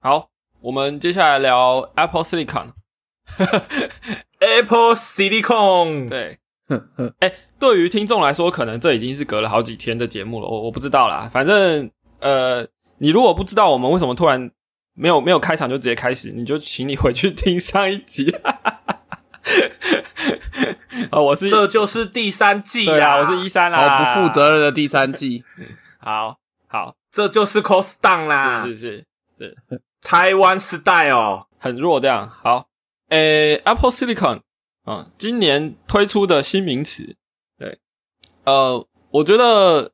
好，我们接下来聊 Apple Silicon。Apple Silicon，对，哎、对于听众来说，可能这已经是隔了好几天的节目了，我我不知道啦。反正呃，你如果不知道我们为什么突然没有没有开场就直接开始，你就请你回去听上一集。哦，我是这就是第三季啦，我是一三好啦，不负责任的第三季，好好，这就是 Cost Down 啦。是，是是，台湾 Style，很弱这样。好，诶，Apple Silicon 啊、今年推出的新名词，对，呃，我觉得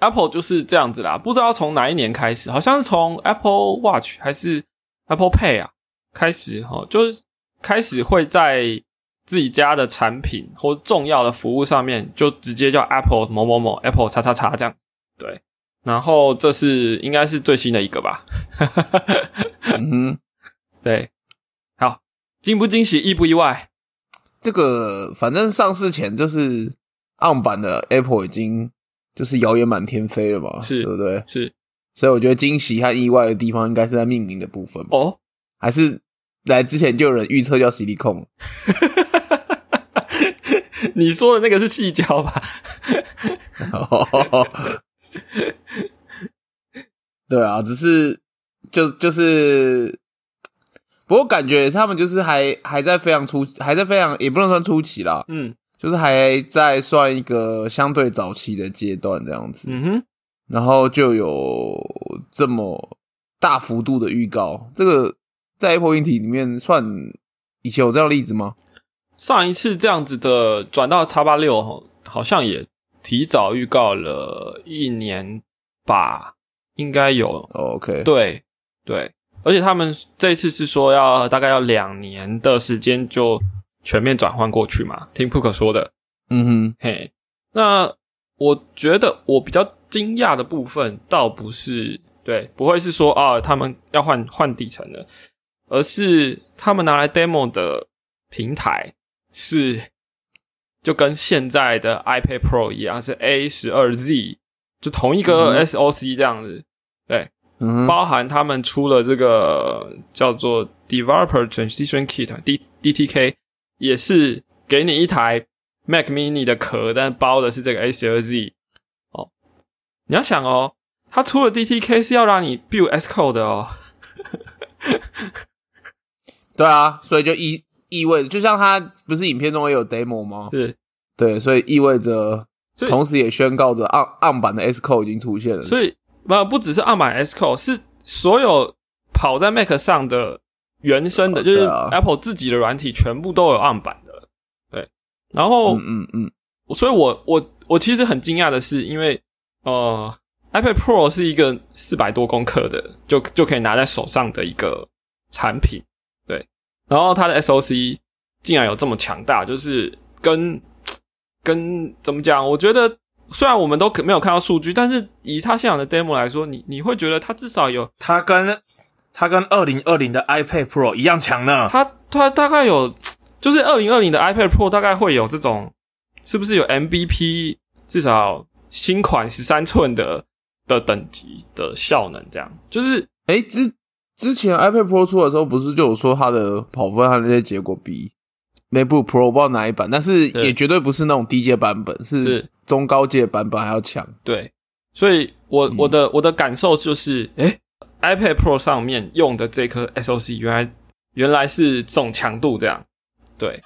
Apple 就是这样子啦，不知道从哪一年开始，好像是从 Apple Watch 还是 Apple Pay 啊开始哈、哦，就是开始会在自己家的产品或重要的服务上面，就直接叫 Apple 某某某 Apple 叉叉叉这样，对。然后这是应该是最新的一个吧，嗯哼，对，好，惊不惊喜，意不意外？这个反正上市前就是 on 版的 Apple 已经就是谣言满天飞了嘛，是对不对？是。所以我觉得惊喜和意外的地方应该是在命名的部分，哦，还是来之前就有人预测叫 Silicon，你说的那个是细胶吧？对啊，只是就就是，不过感觉他们就是还还在非常初，还在非常也不能算初期啦，嗯就是还在算一个相对早期的阶段这样子，嗯哼，然后就有这么大幅度的预告，这个在 Apple 硬体里面算以前有这样的例子吗？上一次这样子的转到叉八六，好像也提早预告了一年吧，应该有。哦 OK，对对，而且他们这次是说要大概要两年的时间就全面转换过去嘛，听 Pook 说的。嗯哼，嘿，那我觉得我比较惊讶的部分，倒不是对，不会是说啊，他们要换换底层的，而是他们拿来 demo 的平台是就跟现在的 iPad Pro 一样，是 A 十二 Z，就同一个嗯 SOC 这样子，对，嗯，包含他们出了这个叫做 Developer Transition Kit D DTK，也是给你一台 Mac Mini 的壳，但包的是这个 A 十二 Z。哦，你要想哦，它出了 DTK 是要让你 build S code 的哦。对啊，所以就意意味着，就像他不是影片中也有 demo 吗？是，对，所以意味着，同时也宣告着暗暗版的 S Code 已经出现了。所以不不只是暗版 S code，是所有跑在 Mac 上的原生的，就是 Apple 自己的软体全部都有暗版的。对，然后。嗯嗯嗯，所以我我我其实很惊讶的是，因为呃，iPad Pro 是一个四百多公克的，就就可以拿在手上的一个产品，对。然后它的 SOC 竟然有这么强大，就是跟跟怎么讲？我觉得虽然我们都可没有看到数据，但是以它现场的 demo 来说，你你会觉得它至少有它跟它跟二零二零的 iPad Pro 一样强呢。它它大概有，就是二零二零的 iPad Pro 大概会有这种，是不是有 MVP 至少新款十三寸的的等级的效能？这样就是哎，之之前 iPad Pro 出的时候，不是就有说它的跑分和那些结果比 MacBook Pro 不知道哪一版，但是也绝对不是那种低阶版本，是是。中高阶版本还要强。对，所以我嗯。我的我的感受就是，诶 i p a d Pro 上面用的这颗 SOC 原来原来是这种强度，这样对，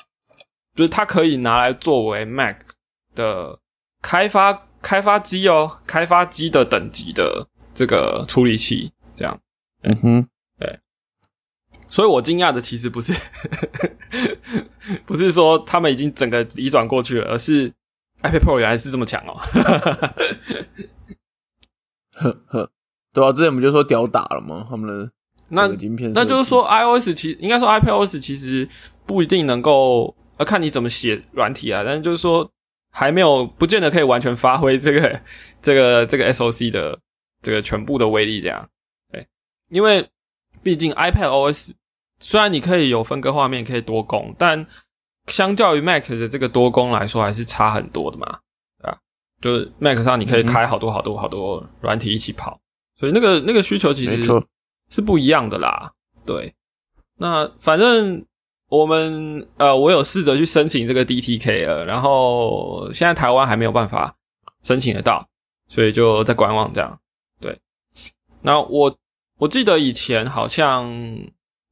就是它可以拿来作为 Mac 的开发开发机哦，开发机的等级的这个处理器，这样。嗯哼，所以我惊讶的其实不是 不是说他们已经整个移转过去了，而是 iPad Pro 原来是这么强哦。呵呵，对啊，之前我们就说屌打了吗？他们的那那就是说，iOS 其应该说 iPadOS 其实不一定能够，呃看你怎么写软体啊。但是就是说，还没有不见得可以完全发挥这个这个这个 SOC 的这个全部的威力，这样。对，因为毕竟 iPadOS 虽然你可以有分割画面，可以多功，但相较于 Mac 的这个多功来说，还是差很多的嘛，对吧？就是 Mac 上你可以开好多好多好多软体一起跑，所以那个那个需求其实，是不一样的啦。对，那反正我们呃，我有试着去申请这个 DTK 了，然后现在台湾还没有办法申请得到，所以就在观望这样。对，那我我记得以前好像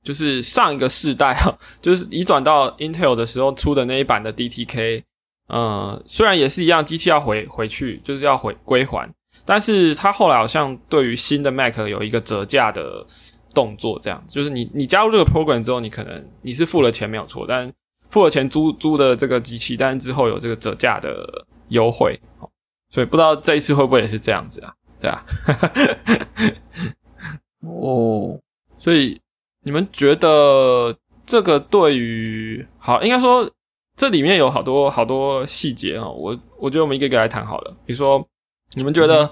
就是上一个世代哈，就是移转到 Intel 的时候出的那一版的 DTK，呃，虽然也是一样，机器要回回去，就是要回归还，但是它后来好像对于新的 Mac 有一个折价的动作，这样就是你你加入这个 program 之后，你可能你是付了钱没有错，但付了钱租租的这个机器，但是之后有这个折价的优惠，所以不知道这一次会不会也是这样子啊？对啊，哦，所以你们觉得这个对于好，应该说这里面有好多好多细节啊，我我觉得我们一个一个来谈好了。比如说，你们觉得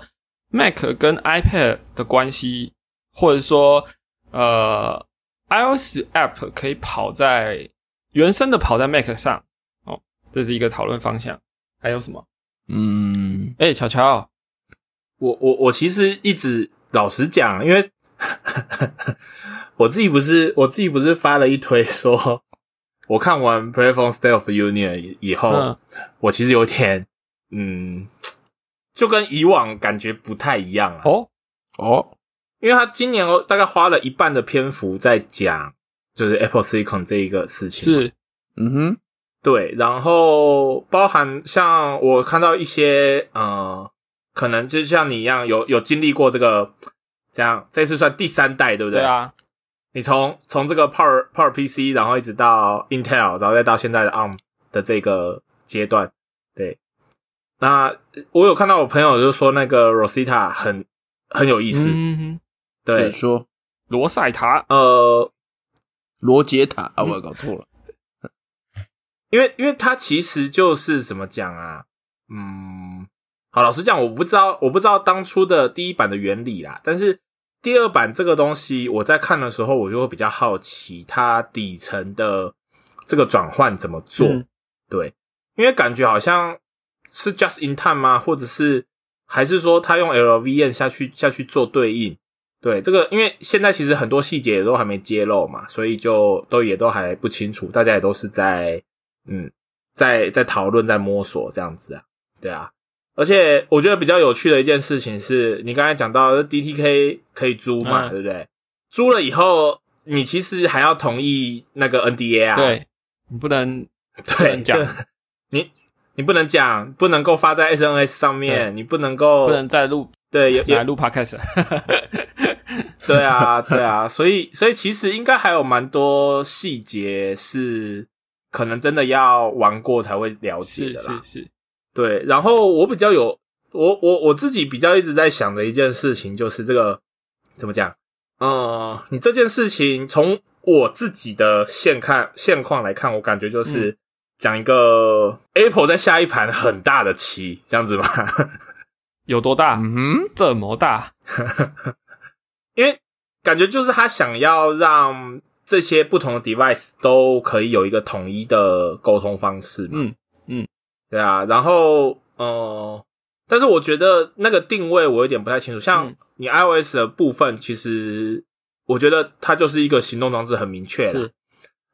Mac 跟 iPad 的关系，或者说呃 iOS App 可以跑在原生的跑在 Mac 上哦，这是一个讨论方向。还有什么？嗯，哎，乔乔，我我我其实一直老实讲，因为 我自己不是我自己不是发了一推说，我看完 Platform State of the Union 以以后，嗯。我其实有点嗯，就跟以往感觉不太一样啊。哦，哦，因为他今年大概花了一半的篇幅在讲，就是 Apple Silicon 这一个事情。是，嗯哼，对，然后包含像我看到一些呃，可能就像你一样有有经历过这个，这样这次算第三代，对不对？对。啊，你从从这个 Power Power PC，然后一直到 Intel，然后再到现在的 ARM 的这个阶段，对。那我有看到我朋友就说那个 Rosetta 很很有意思，嗯哼，对。对，，说罗塞塔，呃，罗杰塔啊，我搞错了，因为因为它其实就是怎么讲啊，嗯，好，老实讲，我不知道我不知道当初的第一版的原理啦，但是第二版这个东西，我在看的时候，我就会比较好奇它底层的这个转换怎么做，嗯对，因为感觉好像是 just in time 吗？或者是还是说他用 LVN 下去下去做对应？对这个，因为现在其实很多细节也都还没揭露嘛，所以就都也都还不清楚，大家也都是在嗯，在在讨论，在摸索这样子啊，对啊。而且我觉得比较有趣的一件事情是，你刚才讲到 DTK 可以租嘛，嗯。对不对？租了以后，你其实还要同意那个 NDA 啊，对你不能对，能讲。你你不能讲，不能够发在 SNS 上面，你不能够不能再录对有有来录 podcast，对啊对啊，所以所以其实应该还有蛮多细节是可能真的要玩过才会了解的啦。是是，对，然后我比较有我我我自己比较一直在想的一件事情就是这个怎么讲？呃，你这件事情从我自己的现看现况来看，我感觉就是讲一个 Apple 在下一盘很大的棋，这样子吧？有多大？嗯，这么大？因为感觉就是他想要让这些不同的 device 都可以有一个统一的沟通方式嘛。嗯，对啊，然后呃，但是我觉得那个定位我有点不太清楚。像嗯你 iOS 的部分，其实我觉得它就是一个行动装置，很明确啦是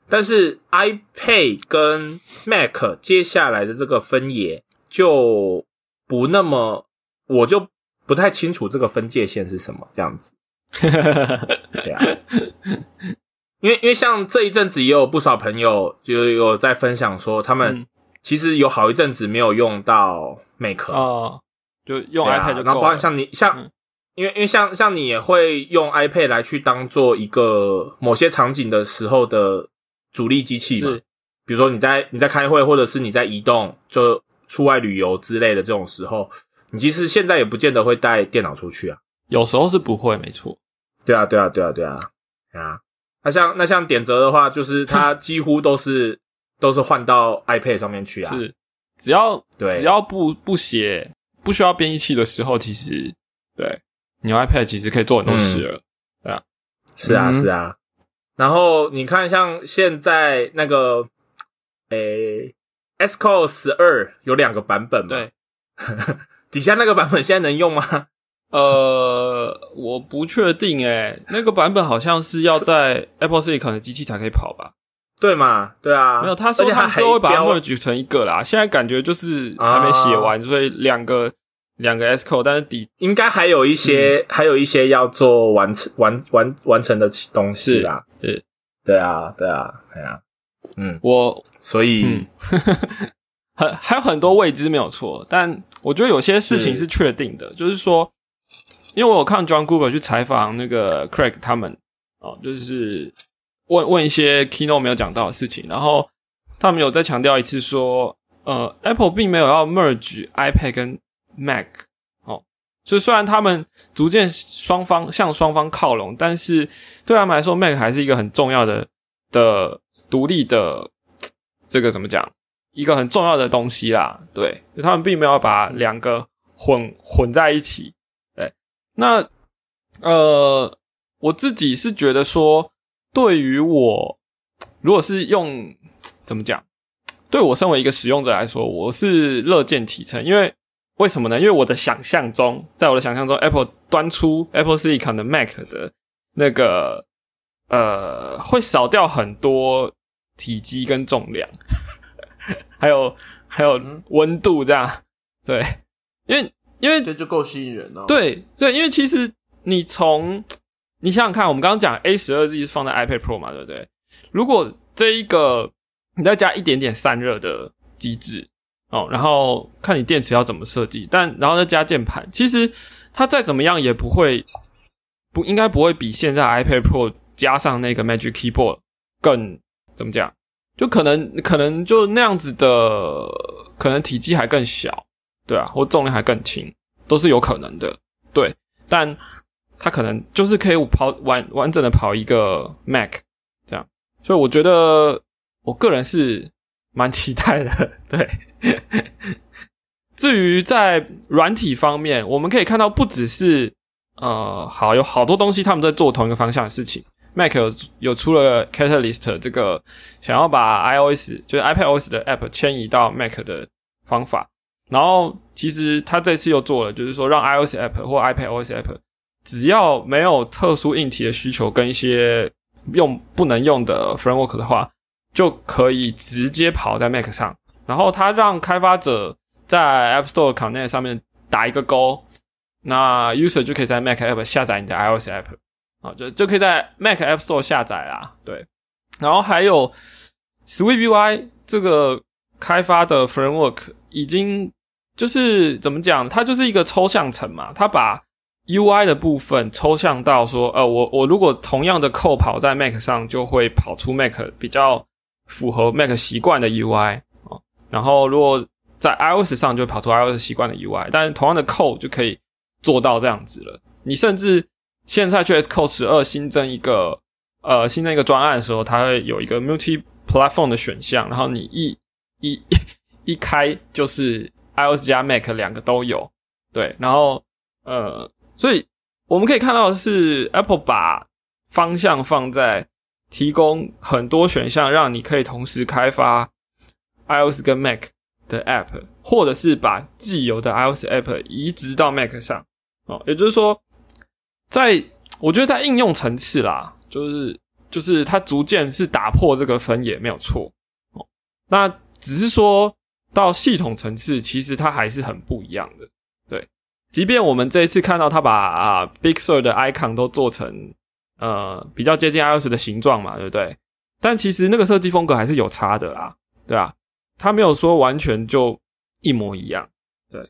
但是 iPad 跟 Mac 接下来的这个分野就不那么，我就不太清楚这个分界线是什么这样子。对啊，因为因为像这一阵子也有不少朋友就有在分享说，他们嗯其实有好一阵子没有用到 Mac 哦，就用 iPad 就然后包括。像你像，嗯因为因为像像你也会用 iPad 来去当做一个某些场景的时候的主力机器嘛，是比如说你在你在开会，或者是你在移动，就出外旅游之类的这种时候，你其实现在也不见得会带电脑出去啊。有时候是不会，没错。对啊，对啊，对啊，对啊，啊。那像那像点则的话，就是它 几乎都是都是换到 iPad 上面去啊。是，只要对只要不不写不需要编译器的时候，其实对你用 iPad 其实可以做很多事了。对啊是啊，嗯是啊。然后你看，像现在那个，诶，Xcode 十二有两个版本嘛？对，底下那个版本现在能用吗？呃，我不确定诶，那个版本好像是要在 Apple Silicon 的机器才可以跑吧？对嘛？对啊，没有，他说他之后会把它 merge 成一个啦。现在感觉就是还没写完，所以两个两个 S code，但是底应该还有一些，还有一些要做完成完完完成的东西啦。是，对啊，对啊，对啊，嗯，我所以 很还有很多未知没有错，但我觉得有些事情是确定的，就是说。因为我有看 John Google 去采访那个 Craig 他们哦，就是问问一些 Keynote 没有讲到的事情，然后他们有再强调一次说，呃，Apple 并没有要 merge iPad 跟 Mac 哦，所以虽然他们逐渐双方向双方靠拢，但是对他们来说，Mac 还是一个很重要的的独立的这个怎么讲，一个很重要的东西啦。对，他们并没有把两个混混在一起。对那呃，我自己是觉得说，对于我，如果是用怎么讲，对我身为一个使用者来说，我是乐见其成。因为为什么呢？因为我的想象中，在我的想象中，Apple 端出 Apple Silicon 的 Mac 的那个呃，会少掉很多体积跟重量，还有还有温度这样。对，因为。因为这就够吸引人了。对对，因为其实你从你想想看，我们刚刚讲 A 十二 Z 是放在 iPad Pro 嘛，对不对？如果这一个你再加一点点散热的机制哦，然后看你电池要怎么设计，但然后再加键盘，其实它再怎么样也不会不应该不会比现在 iPad Pro 加上那个 Magic Keyboard 更怎么讲？就可能可能就那样子的，可能体积还更小。对啊，或重量还更轻，都是有可能的。对，但它可能就是可以跑完完整的跑一个 Mac 这样，所以我觉得我个人是蛮期待的。对，至于在软体方面，我们可以看到不只是呃，好有好多东西他们在做同一个方向的事情。Mac 有有出了 Catalyst 这个想要把 iOS 就是 iPadOS 的 App 迁移到 Mac 的方法。然后，其实他这次又做了，就是说让 iOS app 或 iPadOS app 只要没有特殊硬体的需求跟一些用不能用的 framework 的话，就可以直接跑在 Mac 上。然后他让开发者在 App Store Connect 上面打一个勾，那 user 就可以在 Mac app 下载你的 iOS app 啊，就就可以在 Mac App Store 下载啦。对，然后还有 SwiftUI 这个开发的 framework 已经。就是怎么讲，它就是一个抽象层嘛。它把 UI 的部分抽象到说，呃，我我如果同样的扣跑在 Mac 上，就会跑出 Mac 比较符合 Mac 习惯的 UI 啊。然后如果在 iOS 上，就会跑出 iOS 习惯的 UI。但是同样的扣就可以做到这样子了。你甚至现在去 Xcode 十二新增一个呃新增一个专案的时候，它会有一个 Multi Platform 的选项，然后你一一一开就是。iOS 加 Mac 两个都有，对，然后呃，所以我们可以看到的是 Apple 把方向放在提供很多选项，让你可以同时开发 iOS 跟 Mac 的 App，或者是把既有的 iOS App 移植到 Mac 上哦。也就是说，在我觉得在应用层次啦，就是就是它逐渐是打破这个分野，没有错哦。那只是说。到系统层次，其实它还是很不一样的。对，即便我们这一次看到它把啊 Big Sur 的 icon 都做成呃比较接近 iOS 的形状嘛，对不对？但其实那个设计风格还是有差的啦，对吧？它没有说完全就一模一样。对，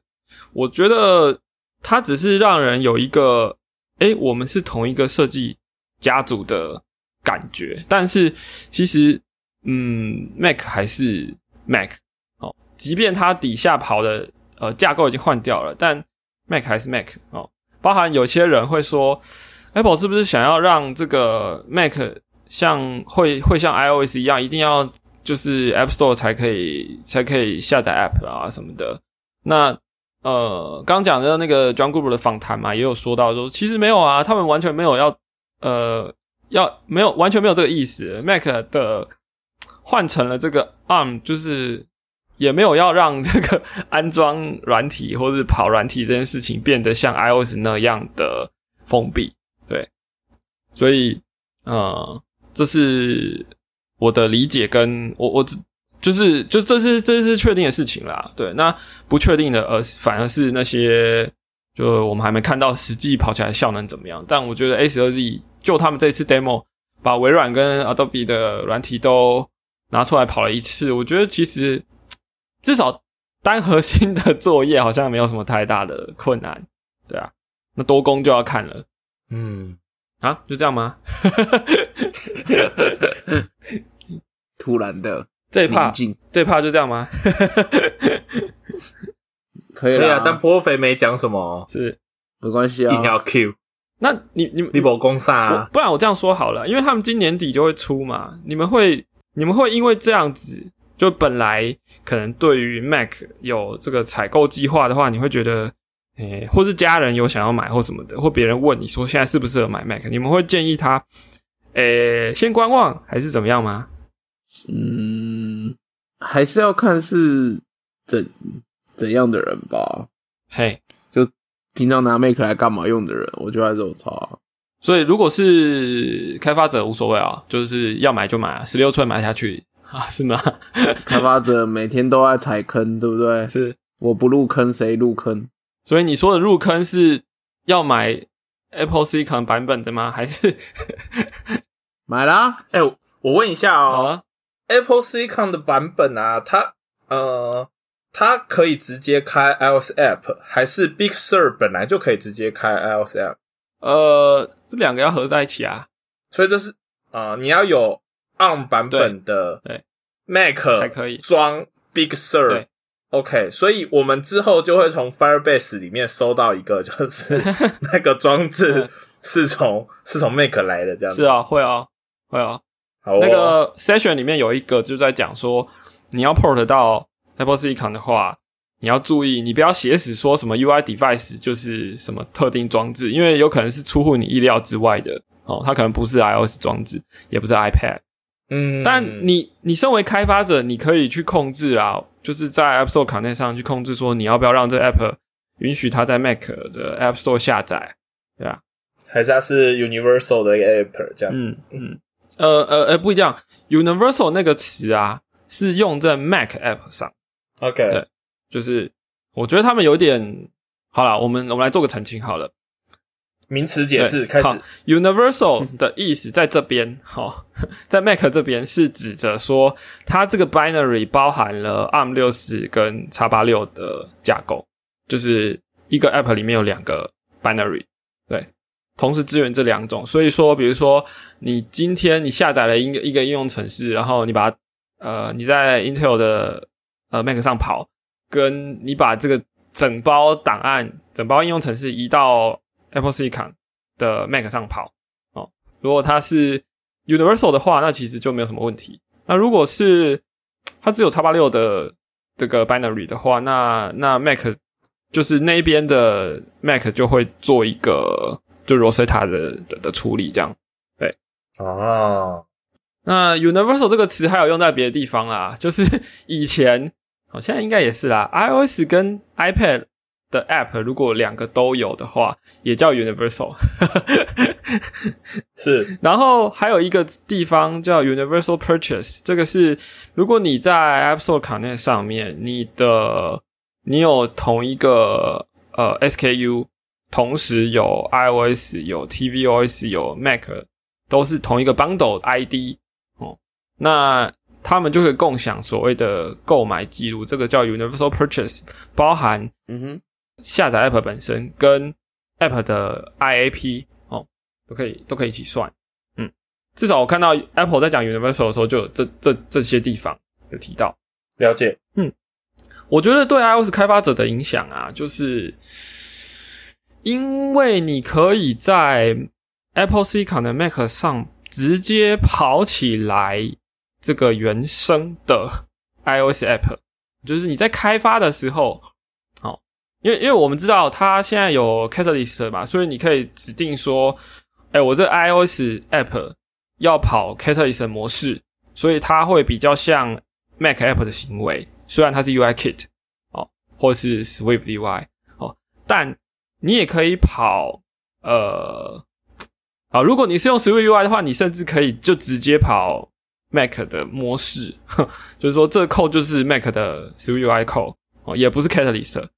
我觉得它只是让人有一个哎，我们是同一个设计家族的感觉。但是其实，嗯，Mac 还是 Mac 哦。即便它底下跑的呃架构已经换掉了，但 Mac 还是 Mac 哦。包含有些人会说，Apple 是不是想要让这个 Mac 像会会像 iOS 一样，一定要就是 App Store 才可以才可以下载 App 啊什么的？那呃刚讲的那个 John Gruber 的访谈嘛，也有说到说，其实没有啊，他们完全没有要呃要没有完全没有这个意思。Mac 的换成了这个 ARM 就是。也没有要让这个 安装软体或者跑软体这件事情变得像 iOS 那样的封闭。对，所以呃，这是我的理解，跟我我只就是就这是这是确定的事情啦。对，那不确定的，而反而是那些就我们还没看到实际跑起来效能怎么样。但我觉得 A 十二 Z 就他们这次 demo 把微软跟 Adobe 的软体都拿出来跑了一次，我觉得其实至少单核心的作业好像没有什么太大的困难。对啊，那多工就要看了。嗯，啊，就这样吗？突然的这一趴宁静，这一趴就这样吗？可以了对啊，但颇肥没讲什么，是，没关系啊。硬要 Q，那你你你无攻啥啊？不然我这样说好了，因为他们今年底就会出嘛，你们会你们会因为这样子，就本来可能对于 Mac 有这个采购计划的话，你会觉得，诶、或是家人有想要买或什么的，或别人问你说现在适不适合买 Mac，你们会建议他，诶、先观望还是怎么样吗？嗯，还是要看是怎怎样的人吧。嘿，就平常拿 Make 来干嘛用的人，我觉得还是有差。所以如果是开发者无所谓啊，就是要买就买啊，十六寸买下去 啊，是吗？开发者每天都在踩坑，对不对？是。我不入坑，谁入坑？所以你说的入坑是要买 Apple Silicon 版本的吗？还是 买啦，哎、我我问一下哦、？Apple Silicon 的版本啊，它呃，它可以直接开 iOS App，还是 Big Sur 本来就可以直接开 iOS App？呃，这两个要合在一起啊，所以这是呃，你要有 ARM 版本的 Mac 才可以装 Big Sur 对。OK，所以我们之后就会从 Firebase 里面收到一个，就是 那个装置嗯是从是从 Mac 来的，这样子是啊，会啊，会啊。好哦那个 session 里面有一个就在讲说，你要 port 到 Apple Silicon 的话，你要注意，你不要写死说什么 UI device 就是什么特定装置，因为有可能是出乎你意料之外的哦，它可能不是 iOS 装置，也不是 iPad。嗯，但你你身为开发者，你可以去控制啊，就是在 App Store 卡内上去控制，说你要不要让这 App 允许它在 Mac 的 App Store 下载，对吧、还是它是 Universal 的一个 App 这样，嗯嗯，呃呃呃，不一样，Universal 那个词啊是用在 Mac App 上，OK，对就是我觉得他们有点好了，我们我们来做个澄清好了。名词解释开始。Universal 的意思在这边，好、在 Mac 这边是指着说，它这个 binary 包含了 ARM 六十跟 x 八六的架构，就是一个 App 里面有两个 binary，对，同时支援这两种。所以说，比如说你今天你下载了一个一个应用程式，然后你把它呃你在 Intel 的呃 Mac 上跑，跟你把这个整包档案、整包应用程式移到 Apple Silicon 的 Mac 上跑哦。如果它是 Universal 的话，那其实就没有什么问题。那如果是它只有叉八六的这个 binary 的话，那那 Mac 就是那边的 Mac 就会做一个就 Rosetta 的的的处理，这样对。哦，那 universal 这个词还有用在别的地方啊，就是 以前，好、现在应该也是啦，iOS 跟 iPad 的 App 如果两个都有的话，也叫 universal。是然后还有一个地方叫 universal purchase，这个是如果你在 App Store 卡内上面，你的你有同一个呃 SKU，同时有 iOS、有 tvOS、有 Mac，都是同一个 bundle ID 哦，那他们就会共享所谓的购买记录，这个叫 universal purchase，包含嗯哼，下载 App 本身跟 App 的 IAP 哦，都可以都可以一起算。嗯，至少我看到 Apple 在讲 Universal 的时候，就有这这这些地方有提到。了解。嗯我觉得对 iOS 开发者的影响啊，就是因为你可以在 Apple Silicon 的 Mac 上直接跑起来这个原生的 iOS App，就是你在开发的时候，好、因为因为我们知道它现在有 Catalyst 嘛，所以你可以指定说，哎，我这 iOS App 要跑 Catalyst 模式，所以它会比较像 Mac App 的行为，虽然它是 UI Kit 哦，或是 Swift UI 哦，但你也可以跑呃，好，如果你是用 Swift UI 的话，你甚至可以就直接跑 Mac 的模式，就是说这扣就是 Mac 的 Swift UI 扣哦，也不是 Catalyst，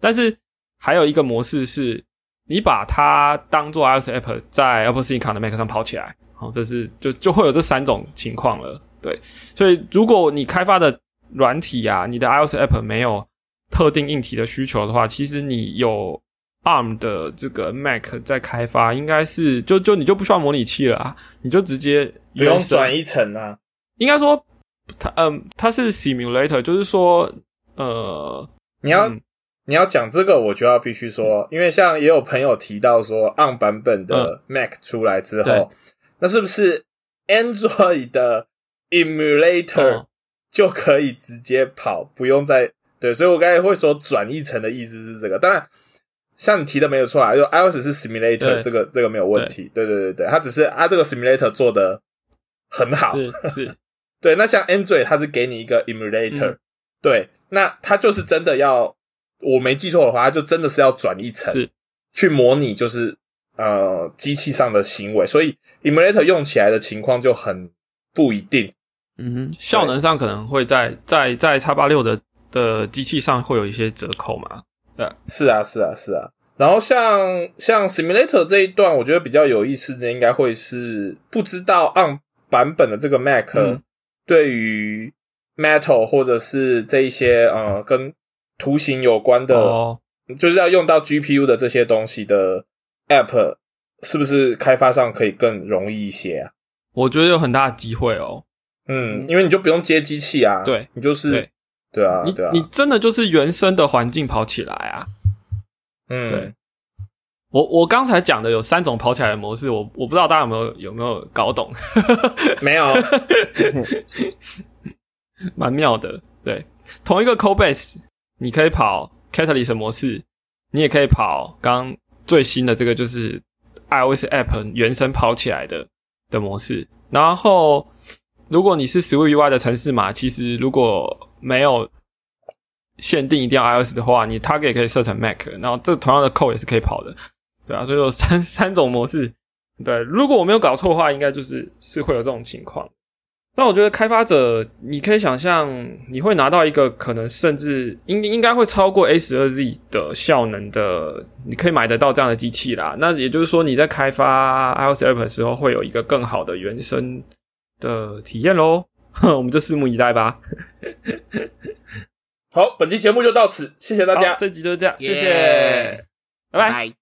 但是还有一个模式是，你把它当做 iOS App 在 Apple Silicon 的 Mac 上跑起来，好，这是就就会有这三种情况了。对，所以如果你开发的软体啊，你的 iOS App 没有特定硬体的需求的话，其实你有 ARM 的这个 Mac 在开发，应该是就就你就不需要模拟器了啊，你就直接不用转一层啊。应该说它嗯，它是 simulator，就是说呃，你要、嗯你要讲这个，我就要必须说，因为像也有朋友提到说，on 版本的 Mac 出来之后，那是不是 Android 的 emulator 嗯。就可以直接跑，不用再对？所以我刚才会说转译层的意思是这个。当然，像你提的没有错啊，就 iOS 是 simulator，这个这个没有问题。对。对对对，它只是它这个 simulator 做的很好，是是。对，那像 Android 它是给你一个 emulator，、嗯。对，那它就是真的要，我没记错的话，它就真的是要转一层是，去模拟，就是呃机器上的行为，所以 emulator 用起来的情况就很不一定。嗯哼，效能上可能会在在在叉八六的的机器上会有一些折扣嘛。是啊，是啊，是啊。然后像像 simulator 这一段，我觉得比较有意思的，应该会是不知道 on 版本的这个 Mac、嗯对于 Metal 或者是这一些呃跟图形有关的哦，就是要用到 GPU 的这些东西的 App，是不是开发上可以更容易一些啊？我觉得有很大的机会哦。嗯，因为你就不用接机器啊，对你就是对对啊，你对啊，你真的就是原生的环境跑起来啊。嗯对我我刚才讲的有三种跑起来的模式，我我不知道大家有没有有没有搞懂，没有 蛮妙的。对，同一个 code base，你可以跑 Catalyst 模式，你也可以跑刚最新的这个就是 iOS app 原生跑起来的的模式。然后，如果你是 Swift UI 的城市码，其实如果没有限定一定要 iOS 的话，你 Target 也可以设成 Mac，然后这同样的 code 也是可以跑的，对啊，所以有三三种模式。对，如果我没有搞错的话，应该就是是会有这种情况。那我觉得开发者，你可以想象，你会拿到一个可能甚至应应该会超过 A 十二 Z 的效能的，你可以买得到这样的机器啦。那也就是说，你在开发 iOS app 的时候，会有一个更好的原生的体验喽。我们就拭目以待吧。好，本期节目就到此，谢谢大家，这集就是这样，谢谢，拜。拜。